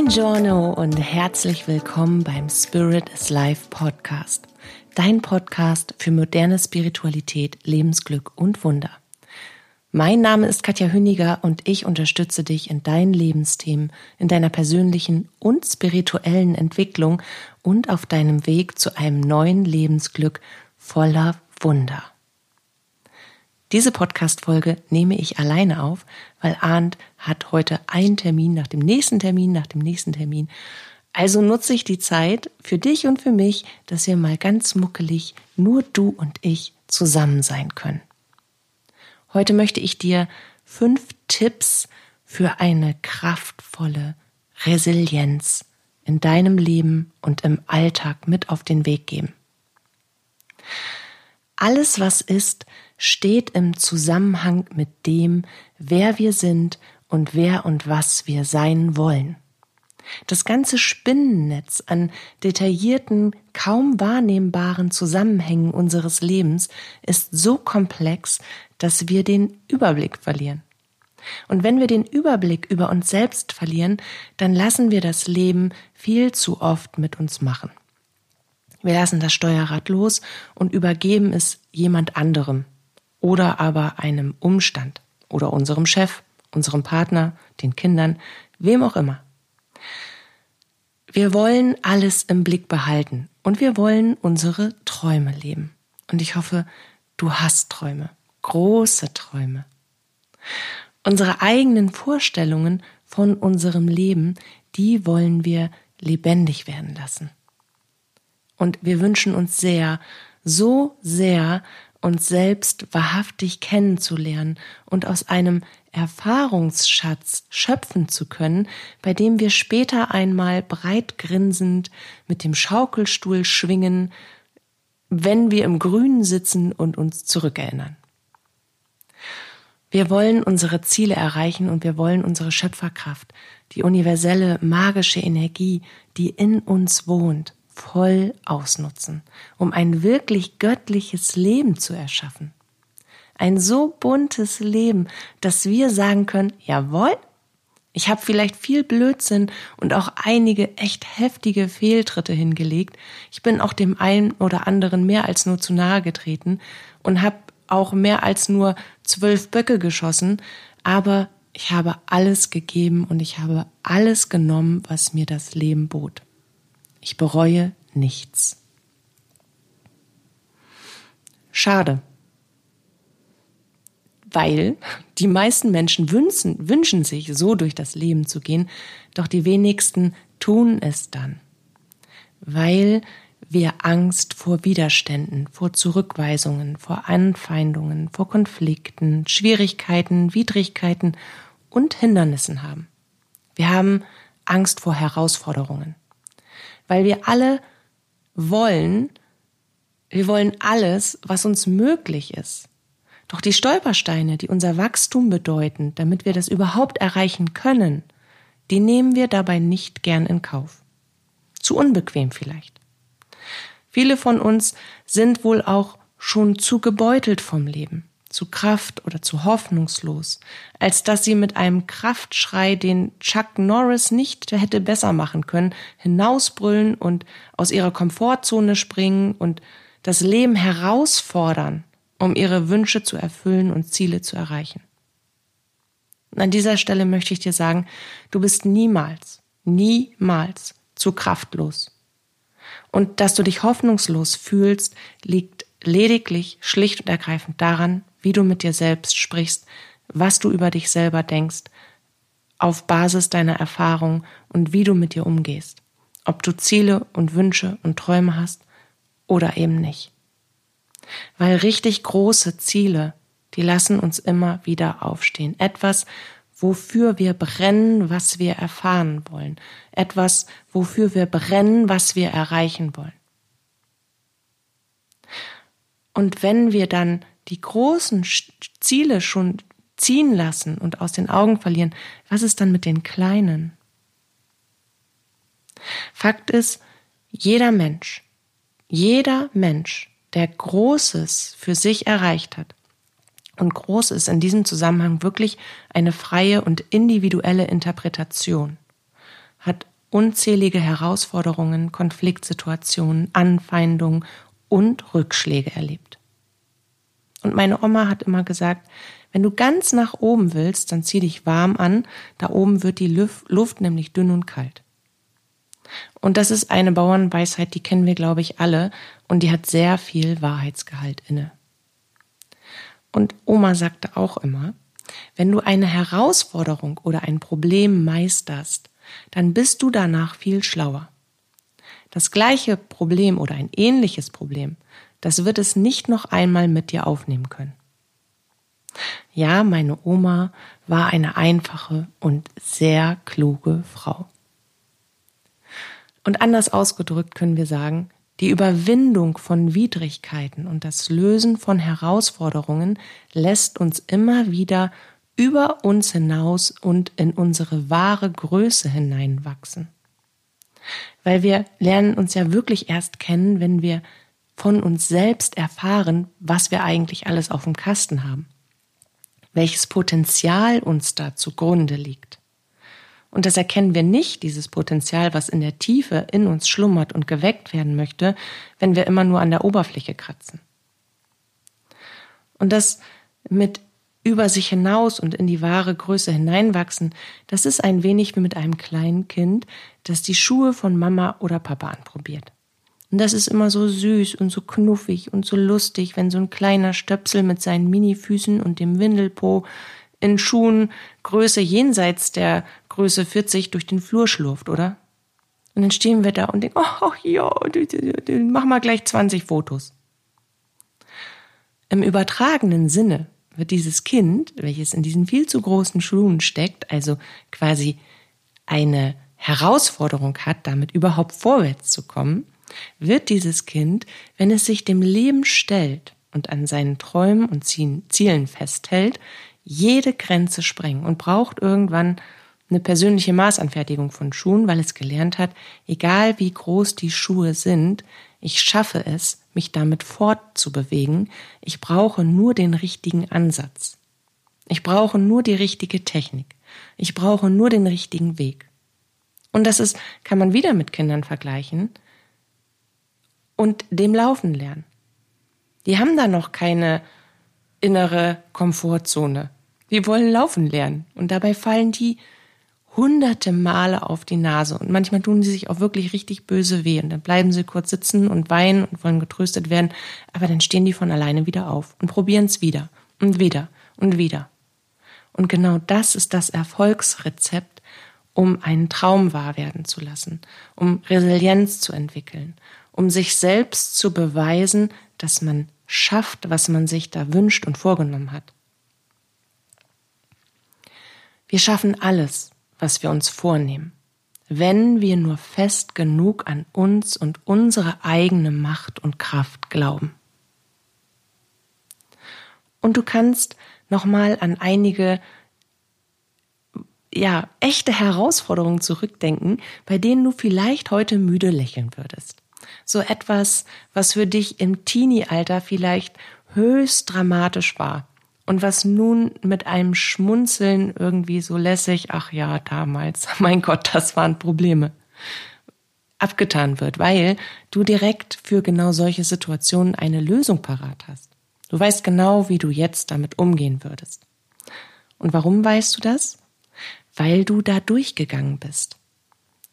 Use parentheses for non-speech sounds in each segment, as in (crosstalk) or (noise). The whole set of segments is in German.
Buongiorno und herzlich willkommen beim Spirit is Life Podcast. Dein Podcast für moderne Spiritualität, Lebensglück und Wunder. Mein Name ist Katja Hüniger und ich unterstütze dich in deinen Lebensthemen, in deiner persönlichen und spirituellen Entwicklung und auf deinem Weg zu einem neuen Lebensglück voller Wunder. Diese Podcast-Folge nehme ich alleine auf, weil Arndt hat heute einen Termin nach dem nächsten Termin, nach dem nächsten Termin. Also nutze ich die Zeit für dich und für mich, dass wir mal ganz muckelig nur du und ich zusammen sein können. Heute möchte ich dir fünf Tipps für eine kraftvolle Resilienz in deinem Leben und im Alltag mit auf den Weg geben. Alles, was ist, steht im Zusammenhang mit dem, wer wir sind und wer und was wir sein wollen. Das ganze Spinnennetz an detaillierten, kaum wahrnehmbaren Zusammenhängen unseres Lebens ist so komplex, dass wir den Überblick verlieren. Und wenn wir den Überblick über uns selbst verlieren, dann lassen wir das Leben viel zu oft mit uns machen. Wir lassen das Steuerrad los und übergeben es jemand anderem oder aber einem Umstand oder unserem Chef, unserem Partner, den Kindern, wem auch immer. Wir wollen alles im Blick behalten und wir wollen unsere Träume leben. Und ich hoffe, du hast Träume, große Träume. Unsere eigenen Vorstellungen von unserem Leben, die wollen wir lebendig werden lassen. Und wir wünschen uns sehr, so sehr, uns selbst wahrhaftig kennenzulernen und aus einem Erfahrungsschatz schöpfen zu können, bei dem wir später einmal breit grinsend mit dem Schaukelstuhl schwingen, wenn wir im Grünen sitzen und uns zurückerinnern. Wir wollen unsere Ziele erreichen und wir wollen unsere Schöpferkraft, die universelle magische Energie, die in uns wohnt, voll ausnutzen, um ein wirklich göttliches Leben zu erschaffen. Ein so buntes Leben, dass wir sagen können, jawohl, ich habe vielleicht viel Blödsinn und auch einige echt heftige Fehltritte hingelegt. Ich bin auch dem einen oder anderen mehr als nur zu nahe getreten und habe auch mehr als nur zwölf Böcke geschossen, aber ich habe alles gegeben und ich habe alles genommen, was mir das Leben bot. Ich bereue nichts. Schade. Weil die meisten Menschen wünschen, wünschen sich, so durch das Leben zu gehen, doch die wenigsten tun es dann. Weil wir Angst vor Widerständen, vor Zurückweisungen, vor Anfeindungen, vor Konflikten, Schwierigkeiten, Widrigkeiten und Hindernissen haben. Wir haben Angst vor Herausforderungen weil wir alle wollen, wir wollen alles, was uns möglich ist. Doch die Stolpersteine, die unser Wachstum bedeuten, damit wir das überhaupt erreichen können, die nehmen wir dabei nicht gern in Kauf. Zu unbequem vielleicht. Viele von uns sind wohl auch schon zu gebeutelt vom Leben zu Kraft oder zu hoffnungslos, als dass sie mit einem Kraftschrei, den Chuck Norris nicht hätte besser machen können, hinausbrüllen und aus ihrer Komfortzone springen und das Leben herausfordern, um ihre Wünsche zu erfüllen und Ziele zu erreichen. Und an dieser Stelle möchte ich dir sagen, du bist niemals, niemals zu kraftlos. Und dass du dich hoffnungslos fühlst, liegt lediglich schlicht und ergreifend daran, wie du mit dir selbst sprichst, was du über dich selber denkst, auf Basis deiner Erfahrung und wie du mit dir umgehst, ob du Ziele und Wünsche und Träume hast oder eben nicht. Weil richtig große Ziele, die lassen uns immer wieder aufstehen. Etwas, wofür wir brennen, was wir erfahren wollen. Etwas, wofür wir brennen, was wir erreichen wollen. Und wenn wir dann die großen Ziele schon ziehen lassen und aus den Augen verlieren, was ist dann mit den kleinen? Fakt ist, jeder Mensch, jeder Mensch, der Großes für sich erreicht hat, und groß ist in diesem Zusammenhang wirklich eine freie und individuelle Interpretation, hat unzählige Herausforderungen, Konfliktsituationen, Anfeindungen und Rückschläge erlebt. Und meine Oma hat immer gesagt, wenn du ganz nach oben willst, dann zieh dich warm an, da oben wird die Luft nämlich dünn und kalt. Und das ist eine Bauernweisheit, die kennen wir, glaube ich, alle, und die hat sehr viel Wahrheitsgehalt inne. Und Oma sagte auch immer, wenn du eine Herausforderung oder ein Problem meisterst, dann bist du danach viel schlauer. Das gleiche Problem oder ein ähnliches Problem, das wird es nicht noch einmal mit dir aufnehmen können. Ja, meine Oma war eine einfache und sehr kluge Frau. Und anders ausgedrückt können wir sagen, die Überwindung von Widrigkeiten und das Lösen von Herausforderungen lässt uns immer wieder über uns hinaus und in unsere wahre Größe hineinwachsen. Weil wir lernen uns ja wirklich erst kennen, wenn wir von uns selbst erfahren, was wir eigentlich alles auf dem Kasten haben, welches Potenzial uns da zugrunde liegt. Und das erkennen wir nicht, dieses Potenzial, was in der Tiefe in uns schlummert und geweckt werden möchte, wenn wir immer nur an der Oberfläche kratzen. Und das mit über sich hinaus und in die wahre Größe hineinwachsen, das ist ein wenig wie mit einem kleinen Kind, das die Schuhe von Mama oder Papa anprobiert. Und das ist immer so süß und so knuffig und so lustig, wenn so ein kleiner Stöpsel mit seinen Minifüßen und dem Windelpo in Schuhen Größe jenseits der Größe 40 durch den Flur schlurft, oder? Und dann stehen wir da und denken, oh ja, mach mal gleich 20 Fotos. Im übertragenen Sinne wird dieses Kind, welches in diesen viel zu großen Schuhen steckt, also quasi eine Herausforderung hat, damit überhaupt vorwärts zu kommen, wird dieses Kind, wenn es sich dem Leben stellt und an seinen Träumen und Zielen festhält, jede Grenze sprengen und braucht irgendwann eine persönliche Maßanfertigung von Schuhen, weil es gelernt hat, egal wie groß die Schuhe sind, ich schaffe es, mich damit fortzubewegen, ich brauche nur den richtigen Ansatz. Ich brauche nur die richtige Technik. Ich brauche nur den richtigen Weg. Und das ist, kann man wieder mit Kindern vergleichen und dem Laufen lernen. Die haben da noch keine innere Komfortzone. Die wollen laufen lernen. Und dabei fallen die hunderte Male auf die Nase. Und manchmal tun sie sich auch wirklich richtig böse weh. Und dann bleiben sie kurz sitzen und weinen und wollen getröstet werden. Aber dann stehen die von alleine wieder auf und probieren es wieder und wieder und wieder. Und genau das ist das Erfolgsrezept, um einen Traum wahr werden zu lassen, um Resilienz zu entwickeln, um sich selbst zu beweisen, dass man schafft, was man sich da wünscht und vorgenommen hat. Wir schaffen alles, was wir uns vornehmen, wenn wir nur fest genug an uns und unsere eigene Macht und Kraft glauben. Und du kannst nochmal an einige ja, echte Herausforderungen zurückdenken, bei denen du vielleicht heute müde lächeln würdest. So etwas, was für dich im Teenie-Alter vielleicht höchst dramatisch war und was nun mit einem Schmunzeln irgendwie so lässig, ach ja, damals, (laughs) mein Gott, das waren Probleme, abgetan wird, weil du direkt für genau solche Situationen eine Lösung parat hast. Du weißt genau, wie du jetzt damit umgehen würdest. Und warum weißt du das? Weil du da durchgegangen bist.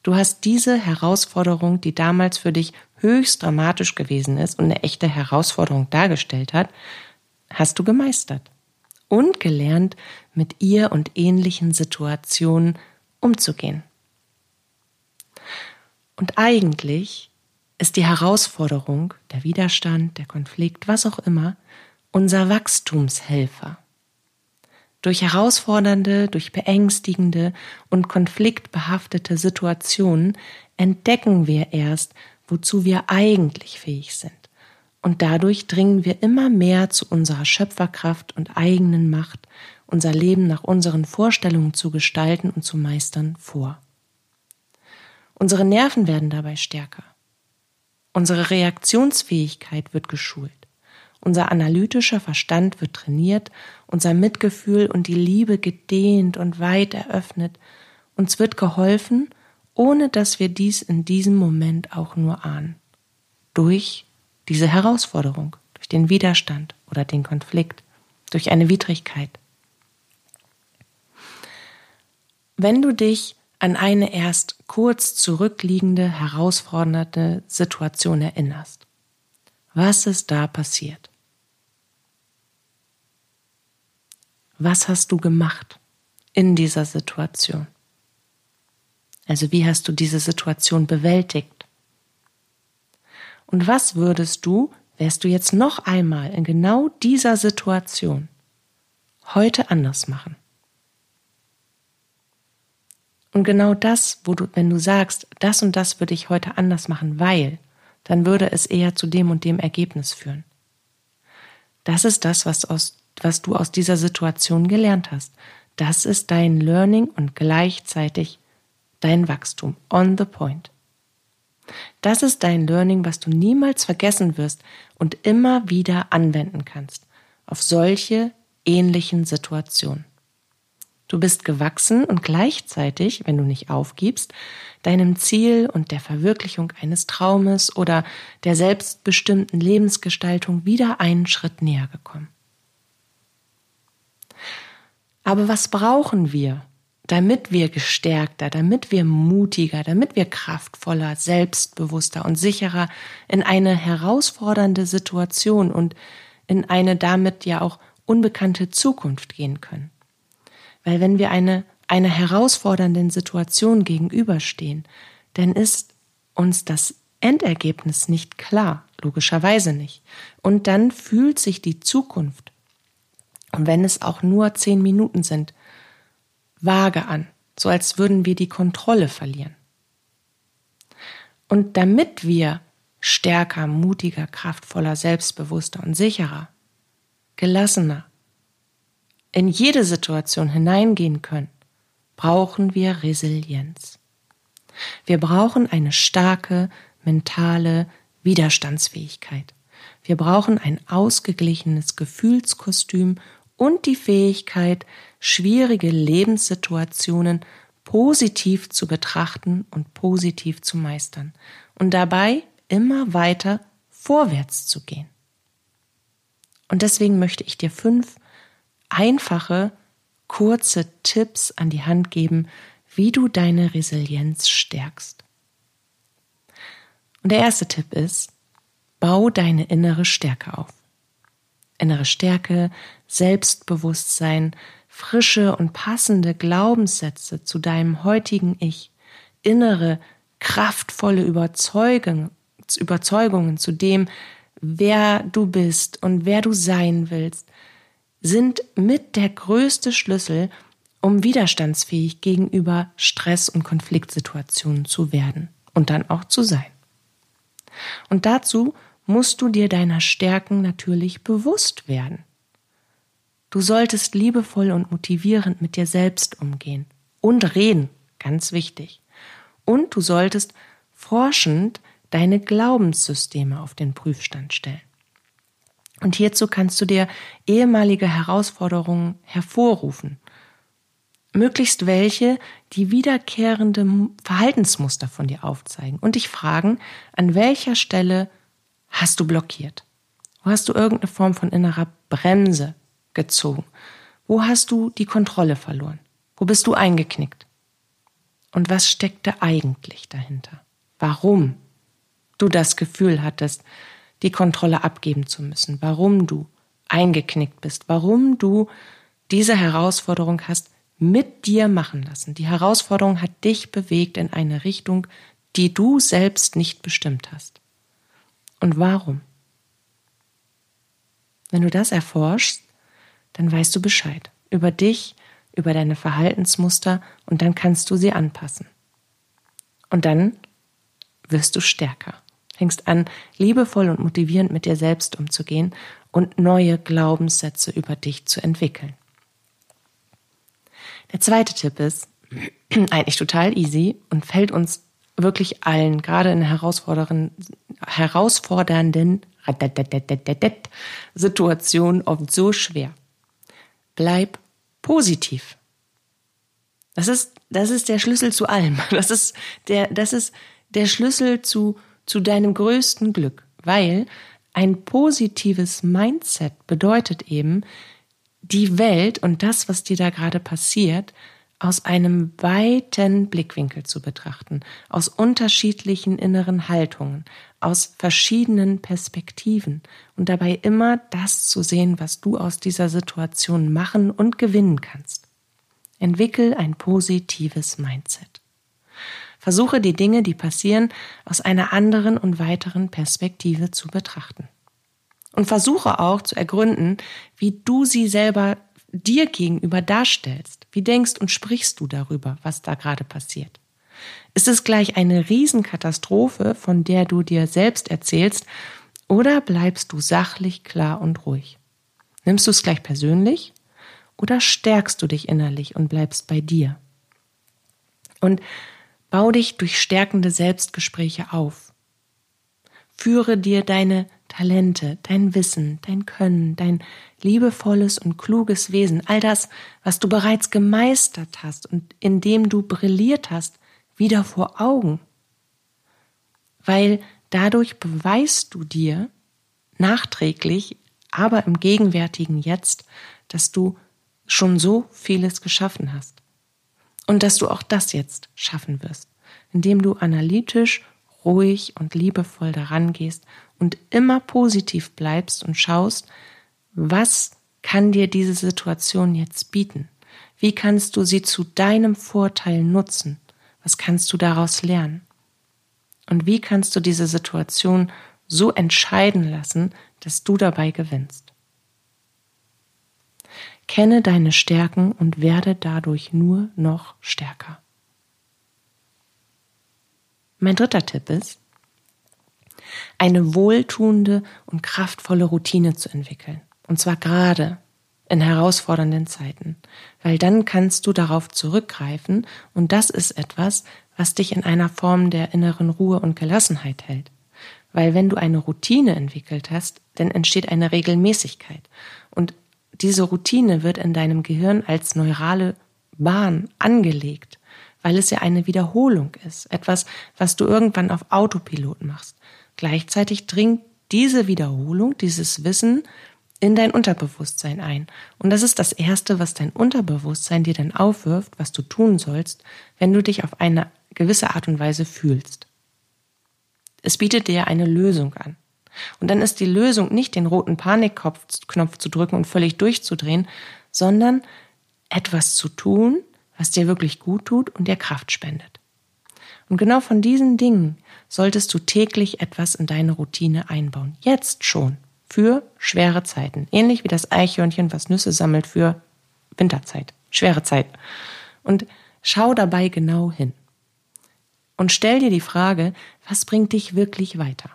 Du hast diese Herausforderung, die damals für dich höchst dramatisch gewesen ist und eine echte Herausforderung dargestellt hat, hast du gemeistert und gelernt, mit ihr und ähnlichen Situationen umzugehen. Und eigentlich ist die Herausforderung, der Widerstand, der Konflikt, was auch immer, unser Wachstumshelfer. Durch herausfordernde, durch beängstigende und konfliktbehaftete Situationen entdecken wir erst, wozu wir eigentlich fähig sind und dadurch dringen wir immer mehr zu unserer Schöpferkraft und eigenen Macht, unser Leben nach unseren Vorstellungen zu gestalten und zu meistern vor. Unsere Nerven werden dabei stärker. Unsere Reaktionsfähigkeit wird geschult. Unser analytischer Verstand wird trainiert, unser Mitgefühl und die Liebe gedehnt und weit eröffnet. Uns wird geholfen, ohne dass wir dies in diesem Moment auch nur ahnen. Durch diese Herausforderung, durch den Widerstand oder den Konflikt, durch eine Widrigkeit. Wenn du dich an eine erst kurz zurückliegende, herausfordernde Situation erinnerst, was ist da passiert? Was hast du gemacht in dieser Situation? Also wie hast du diese Situation bewältigt? Und was würdest du, wärst du jetzt noch einmal in genau dieser Situation heute anders machen? Und genau das, wo du, wenn du sagst, das und das würde ich heute anders machen, weil, dann würde es eher zu dem und dem Ergebnis führen. Das ist das, was, aus, was du aus dieser Situation gelernt hast. Das ist dein Learning und gleichzeitig dein Wachstum. On the point. Das ist dein Learning, was du niemals vergessen wirst und immer wieder anwenden kannst auf solche ähnlichen Situationen. Du bist gewachsen und gleichzeitig, wenn du nicht aufgibst, deinem Ziel und der Verwirklichung eines Traumes oder der selbstbestimmten Lebensgestaltung wieder einen Schritt näher gekommen. Aber was brauchen wir, damit wir gestärkter, damit wir mutiger, damit wir kraftvoller, selbstbewusster und sicherer in eine herausfordernde Situation und in eine damit ja auch unbekannte Zukunft gehen können? Weil wenn wir eine, einer herausfordernden Situation gegenüberstehen, dann ist uns das Endergebnis nicht klar, logischerweise nicht. Und dann fühlt sich die Zukunft, und wenn es auch nur zehn Minuten sind, vage an, so als würden wir die Kontrolle verlieren. Und damit wir stärker, mutiger, kraftvoller, selbstbewusster und sicherer, gelassener, in jede Situation hineingehen können, brauchen wir Resilienz. Wir brauchen eine starke mentale Widerstandsfähigkeit. Wir brauchen ein ausgeglichenes Gefühlskostüm und die Fähigkeit, schwierige Lebenssituationen positiv zu betrachten und positiv zu meistern und dabei immer weiter vorwärts zu gehen. Und deswegen möchte ich dir fünf einfache, kurze Tipps an die Hand geben, wie du deine Resilienz stärkst. Und der erste Tipp ist, bau deine innere Stärke auf. Innere Stärke, Selbstbewusstsein, frische und passende Glaubenssätze zu deinem heutigen Ich, innere, kraftvolle Überzeugung, Überzeugungen zu dem, wer du bist und wer du sein willst, sind mit der größte Schlüssel, um widerstandsfähig gegenüber Stress- und Konfliktsituationen zu werden und dann auch zu sein. Und dazu musst du dir deiner Stärken natürlich bewusst werden. Du solltest liebevoll und motivierend mit dir selbst umgehen und reden, ganz wichtig. Und du solltest forschend deine Glaubenssysteme auf den Prüfstand stellen. Und hierzu kannst du dir ehemalige Herausforderungen hervorrufen. Möglichst welche, die wiederkehrende Verhaltensmuster von dir aufzeigen und dich fragen, an welcher Stelle hast du blockiert? Wo hast du irgendeine Form von innerer Bremse gezogen? Wo hast du die Kontrolle verloren? Wo bist du eingeknickt? Und was steckte eigentlich dahinter? Warum du das Gefühl hattest, die Kontrolle abgeben zu müssen, warum du eingeknickt bist, warum du diese Herausforderung hast mit dir machen lassen. Die Herausforderung hat dich bewegt in eine Richtung, die du selbst nicht bestimmt hast. Und warum? Wenn du das erforschst, dann weißt du Bescheid über dich, über deine Verhaltensmuster und dann kannst du sie anpassen. Und dann wirst du stärker fängst an, liebevoll und motivierend mit dir selbst umzugehen und neue Glaubenssätze über dich zu entwickeln. Der zweite Tipp ist (clears throat) eigentlich total easy und fällt uns wirklich allen, gerade in herausfordernden, Situationen oft so schwer. Bleib positiv. Das ist, das ist der Schlüssel zu allem. (laughs) Das ist der, das ist der Schlüssel zu, zu deinem größten Glück, weil ein positives Mindset bedeutet eben, die Welt und das, was dir da gerade passiert, aus einem weiten Blickwinkel zu betrachten, aus unterschiedlichen inneren Haltungen, aus verschiedenen Perspektiven und dabei immer das zu sehen, was du aus dieser Situation machen und gewinnen kannst. Entwickel ein positives Mindset. Versuche die Dinge, die passieren, aus einer anderen und weiteren Perspektive zu betrachten. Und versuche auch zu ergründen, wie du sie selber dir gegenüber darstellst. Wie denkst und sprichst du darüber, was da gerade passiert? Ist es gleich eine Riesenkatastrophe, von der du dir selbst erzählst, oder bleibst du sachlich, klar und ruhig? Nimmst du es gleich persönlich oder stärkst du dich innerlich und bleibst bei dir? Und bau dich durch stärkende Selbstgespräche auf. Führe dir deine Talente, dein Wissen, dein Können, dein liebevolles und kluges Wesen, all das, was du bereits gemeistert hast und in dem du brilliert hast, wieder vor Augen. Weil dadurch beweist du dir nachträglich, aber im gegenwärtigen Jetzt, dass du schon so vieles geschaffen hast. Und dass du auch das jetzt schaffen wirst, indem du analytisch, ruhig und liebevoll daran gehst und immer positiv bleibst und schaust, was kann dir diese Situation jetzt bieten? Wie kannst du sie zu deinem Vorteil nutzen? Was kannst du daraus lernen? Und wie kannst du diese Situation so entscheiden lassen, dass du dabei gewinnst? Kenne deine Stärken und werde dadurch nur noch stärker. Mein dritter Tipp ist, eine wohltuende und kraftvolle Routine zu entwickeln. Und zwar gerade in herausfordernden Zeiten, weil dann kannst du darauf zurückgreifen und das ist etwas, was dich in einer Form der inneren Ruhe und Gelassenheit hält. Weil wenn du eine Routine entwickelt hast, dann entsteht eine Regelmäßigkeit und diese Routine wird in deinem Gehirn als neurale Bahn angelegt, weil es ja eine Wiederholung ist, etwas, was du irgendwann auf Autopilot machst. Gleichzeitig dringt diese Wiederholung, dieses Wissen in dein Unterbewusstsein ein. Und das ist das Erste, was dein Unterbewusstsein dir dann aufwirft, was du tun sollst, wenn du dich auf eine gewisse Art und Weise fühlst. Es bietet dir eine Lösung an. Und dann ist die Lösung nicht den roten Panikknopf zu drücken und völlig durchzudrehen, sondern etwas zu tun, was dir wirklich gut tut und dir Kraft spendet. Und genau von diesen Dingen solltest du täglich etwas in deine Routine einbauen. Jetzt schon. Für schwere Zeiten. Ähnlich wie das Eichhörnchen, was Nüsse sammelt für Winterzeit. Schwere Zeit. Und schau dabei genau hin. Und stell dir die Frage, was bringt dich wirklich weiter?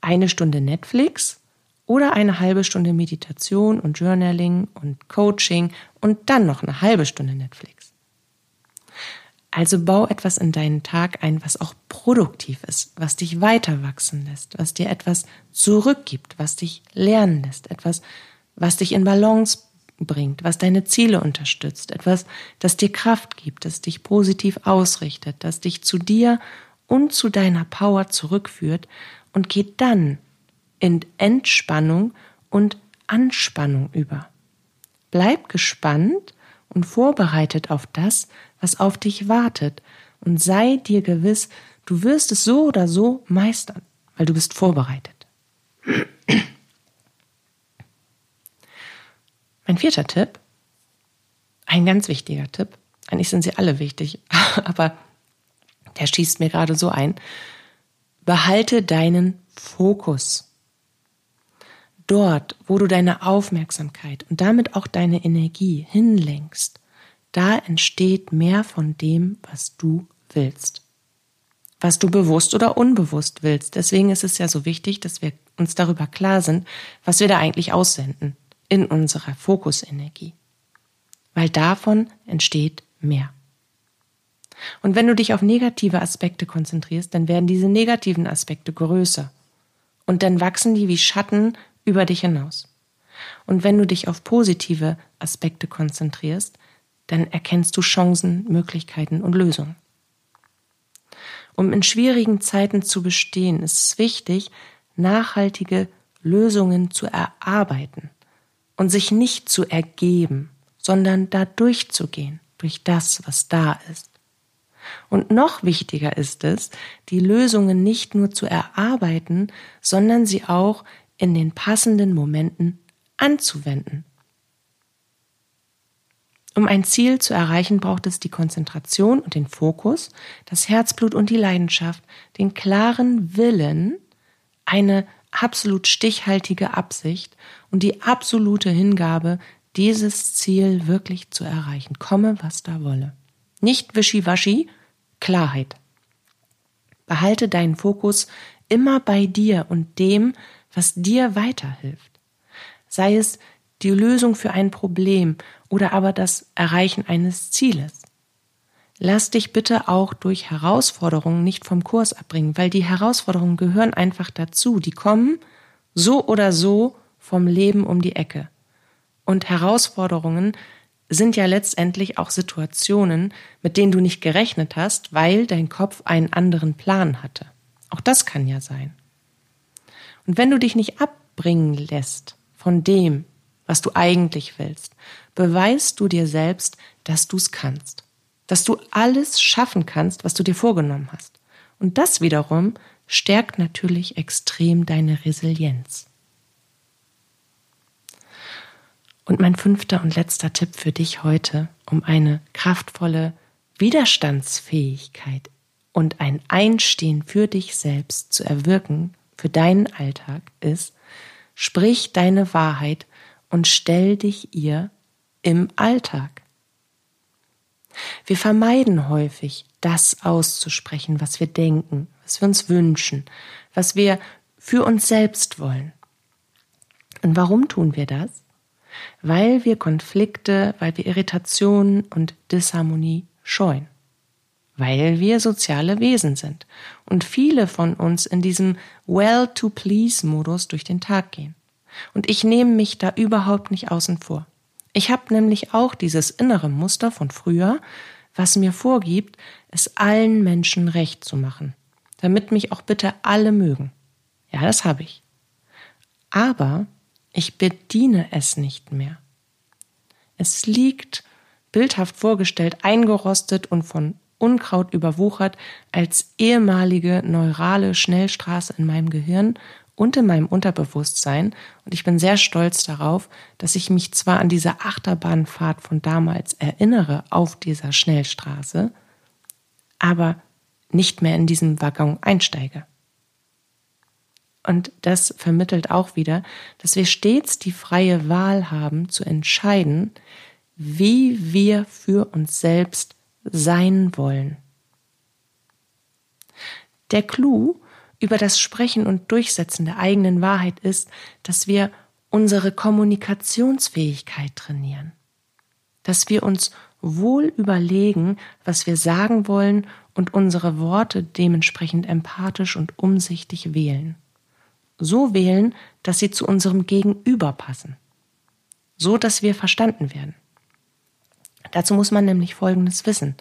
Eine Stunde Netflix oder eine halbe Stunde Meditation und Journaling und Coaching und dann noch eine halbe Stunde Netflix? Also bau etwas in deinen Tag ein, was auch produktiv ist, was dich weiter wachsen lässt, was dir etwas zurückgibt, was dich lernen lässt, etwas, was dich in Balance bringt, was deine Ziele unterstützt, etwas, das dir Kraft gibt, das dich positiv ausrichtet, das dich zu dir und zu deiner Power zurückführt und geht dann in Entspannung und Anspannung über. Bleib gespannt und vorbereitet auf das, was auf dich wartet und sei dir gewiss, du wirst es so oder so meistern, weil du bist vorbereitet. Mein vierter Tipp, ein ganz wichtiger Tipp, eigentlich sind sie alle wichtig, (laughs) aber der schießt mir gerade so ein, behalte deinen Fokus. Dort, wo du deine Aufmerksamkeit und damit auch deine Energie hinlenkst, da entsteht mehr von dem, was du willst. Was du bewusst oder unbewusst willst. Deswegen ist es ja so wichtig, dass wir uns darüber klar sind, was wir da eigentlich aussenden in unserer Fokusenergie. Weil davon entsteht mehr. Und wenn du dich auf negative Aspekte konzentrierst, dann werden diese negativen Aspekte größer. Und dann wachsen die wie Schatten über dich hinaus. Und wenn du dich auf positive Aspekte konzentrierst, dann erkennst du Chancen, Möglichkeiten und Lösungen. Um in schwierigen Zeiten zu bestehen, ist es wichtig, nachhaltige Lösungen zu erarbeiten und sich nicht zu ergeben, sondern da durchzugehen, durch das, was da ist. Und noch wichtiger ist es, die Lösungen nicht nur zu erarbeiten, sondern sie auch in den passenden Momenten anzuwenden. Um ein Ziel zu erreichen, braucht es die Konzentration und den Fokus, das Herzblut und die Leidenschaft, den klaren Willen, eine absolut stichhaltige Absicht und die absolute Hingabe, dieses Ziel wirklich zu erreichen, komme was da wolle. Nicht wischiwaschi, Klarheit. Behalte deinen Fokus immer bei dir und dem, was dir weiterhilft. Sei es die Lösung für ein Problem oder aber das Erreichen eines Zieles. Lass dich bitte auch durch Herausforderungen nicht vom Kurs abbringen, weil die Herausforderungen gehören einfach dazu. Die kommen so oder so vom Leben um die Ecke. Und Herausforderungen sind ja letztendlich auch Situationen, mit denen du nicht gerechnet hast, weil dein Kopf einen anderen Plan hatte. Auch das kann ja sein. Und wenn du dich nicht abbringen lässt von dem, was du eigentlich willst, beweist du dir selbst, dass du es kannst, dass du alles schaffen kannst, was du dir vorgenommen hast. Und das wiederum stärkt natürlich extrem deine Resilienz. Und mein fünfter und letzter Tipp für dich heute, um eine kraftvolle Widerstandsfähigkeit und ein Einstehen für dich selbst zu erwirken, für deinen Alltag, ist, sprich deine Wahrheit und stell dich ihr im Alltag. Wir vermeiden häufig, das auszusprechen, was wir denken, was wir uns wünschen, was wir für uns selbst wollen. Und warum tun wir das? Weil wir Konflikte, weil wir Irritationen und Disharmonie scheuen. Weil wir soziale Wesen sind und viele von uns in diesem Well-to-Please-Modus durch den Tag gehen. Und ich nehme mich da überhaupt nicht außen vor. Ich habe nämlich auch dieses innere Muster von früher, was mir vorgibt, es allen Menschen recht zu machen, damit mich auch bitte alle mögen. Ja, das habe ich. Aber ich bediene es nicht mehr. Es liegt, bildhaft vorgestellt, eingerostet und von Unkraut überwuchert als ehemalige neurale Schnellstraße in meinem Gehirn und in meinem Unterbewusstsein. Und ich bin sehr stolz darauf, dass ich mich zwar an diese Achterbahnfahrt von damals erinnere auf dieser Schnellstraße, aber nicht mehr in diesen Waggon einsteige. Und das vermittelt auch wieder, dass wir stets die freie Wahl haben zu entscheiden, wie wir für uns selbst sein wollen. Der Clou über das Sprechen und Durchsetzen der eigenen Wahrheit ist, dass wir unsere Kommunikationsfähigkeit trainieren, dass wir uns wohl überlegen, was wir sagen wollen und unsere Worte dementsprechend empathisch und umsichtig wählen. So wählen, dass sie zu unserem Gegenüber passen, so dass wir verstanden werden. Dazu muss man nämlich Folgendes wissen.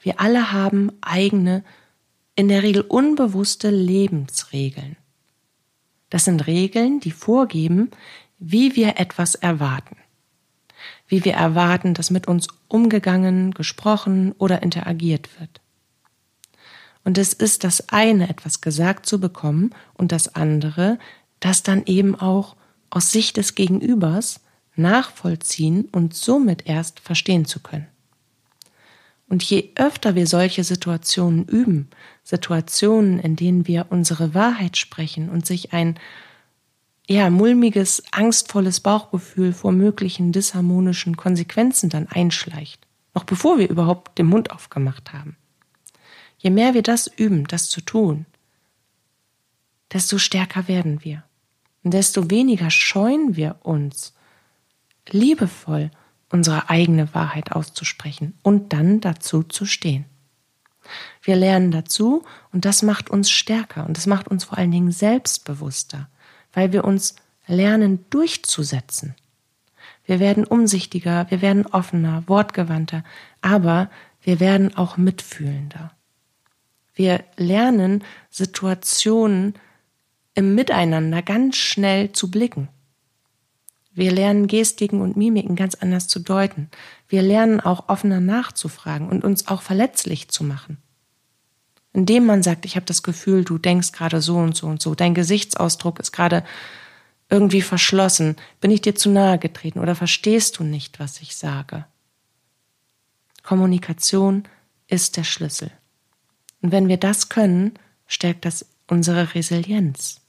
Wir alle haben eigene in der Regel unbewusste Lebensregeln. Das sind Regeln, die vorgeben, wie wir etwas erwarten. Wie wir erwarten, dass mit uns umgegangen, gesprochen oder interagiert wird. Und es ist das eine, etwas gesagt zu bekommen und das andere, das dann eben auch aus Sicht des Gegenübers nachvollziehen und somit erst verstehen zu können. Und je öfter wir solche Situationen üben, Situationen, in denen wir unsere Wahrheit sprechen und sich ein ja, mulmiges, angstvolles Bauchgefühl vor möglichen disharmonischen Konsequenzen dann einschleicht, noch bevor wir überhaupt den Mund aufgemacht haben. Je mehr wir das üben, das zu tun, desto stärker werden wir. Und desto weniger scheuen wir uns, liebevoll unsere eigene Wahrheit auszusprechen und dann dazu zu stehen. Wir lernen dazu und das macht uns stärker und das macht uns vor allen Dingen selbstbewusster, weil wir uns lernen durchzusetzen. Wir werden umsichtiger, wir werden offener, wortgewandter, aber wir werden auch mitfühlender. Wir lernen Situationen im Miteinander ganz schnell zu blicken. Wir lernen Gestiken und Mimiken ganz anders zu deuten. Wir lernen auch offener nachzufragen und uns auch verletzlich zu machen. Indem man sagt, ich habe das Gefühl, du denkst gerade so und so und so, dein Gesichtsausdruck ist gerade irgendwie verschlossen, bin ich dir zu nahe getreten oder verstehst du nicht, was ich sage? Kommunikation ist der Schlüssel. Und wenn wir das können, stärkt das unsere Resilienz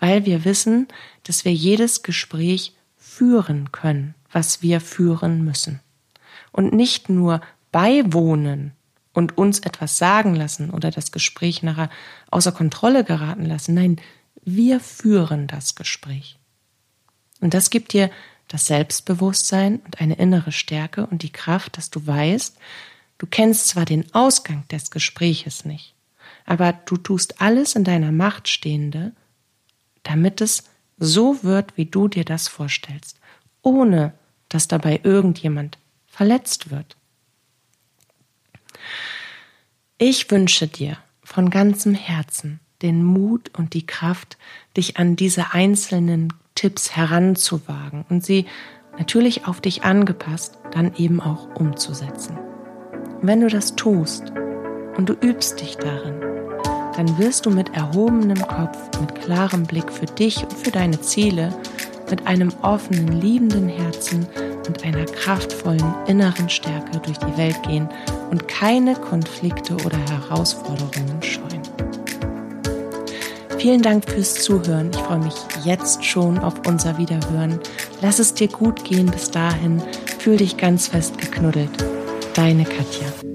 weil wir wissen, dass wir jedes Gespräch führen können, was wir führen müssen. Und nicht nur beiwohnen und uns etwas sagen lassen oder das Gespräch nachher außer Kontrolle geraten lassen. Nein, wir führen das Gespräch. Und das gibt dir das Selbstbewusstsein und eine innere Stärke und die Kraft, dass du weißt, du kennst zwar den Ausgang des Gespräches nicht, aber du tust alles in deiner Macht Stehende, damit es so wird, wie du dir das vorstellst, ohne dass dabei irgendjemand verletzt wird. Ich wünsche dir von ganzem Herzen den Mut und die Kraft, dich an diese einzelnen Tipps heranzuwagen und sie natürlich auf dich angepasst dann eben auch umzusetzen. wenn du das tust und du übst dich darin, dann wirst du mit erhobenem Kopf, mit klarem Blick für dich und für deine Ziele, mit einem offenen, liebenden Herzen und einer kraftvollen inneren Stärke durch die Welt gehen und keine Konflikte oder Herausforderungen scheuen. Vielen Dank fürs Zuhören. Ich freue mich jetzt schon auf unser Wiederhören. Lass es dir gut gehen bis dahin. Fühl dich ganz fest geknuddelt. Deine Katja.